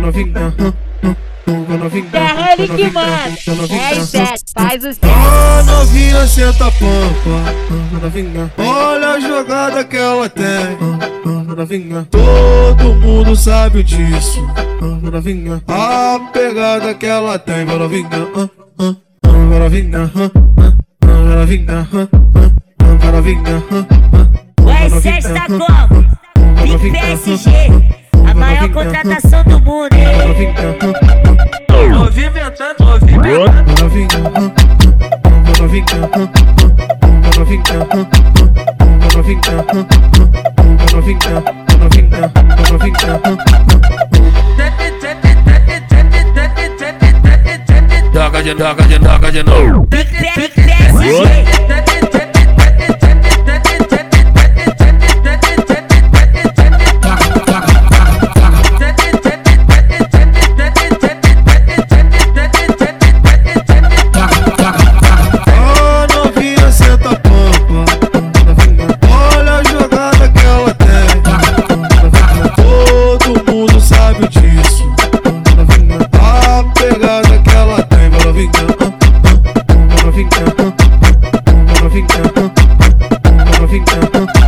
novinha, É ele que manda. É Ivete, faz o A novinha senta a pampa, novinha. Olha a jogada que ela tem, novinha. Todo mundo sabe disso, novinha. A pegada que ela tem, novinha, novinha, novinha, novinha. O R7 tá como? PSG, maior contratação do mundo. Novinha, novinha, novinha, novinha. Toca de, toca de, toca de novo. ficar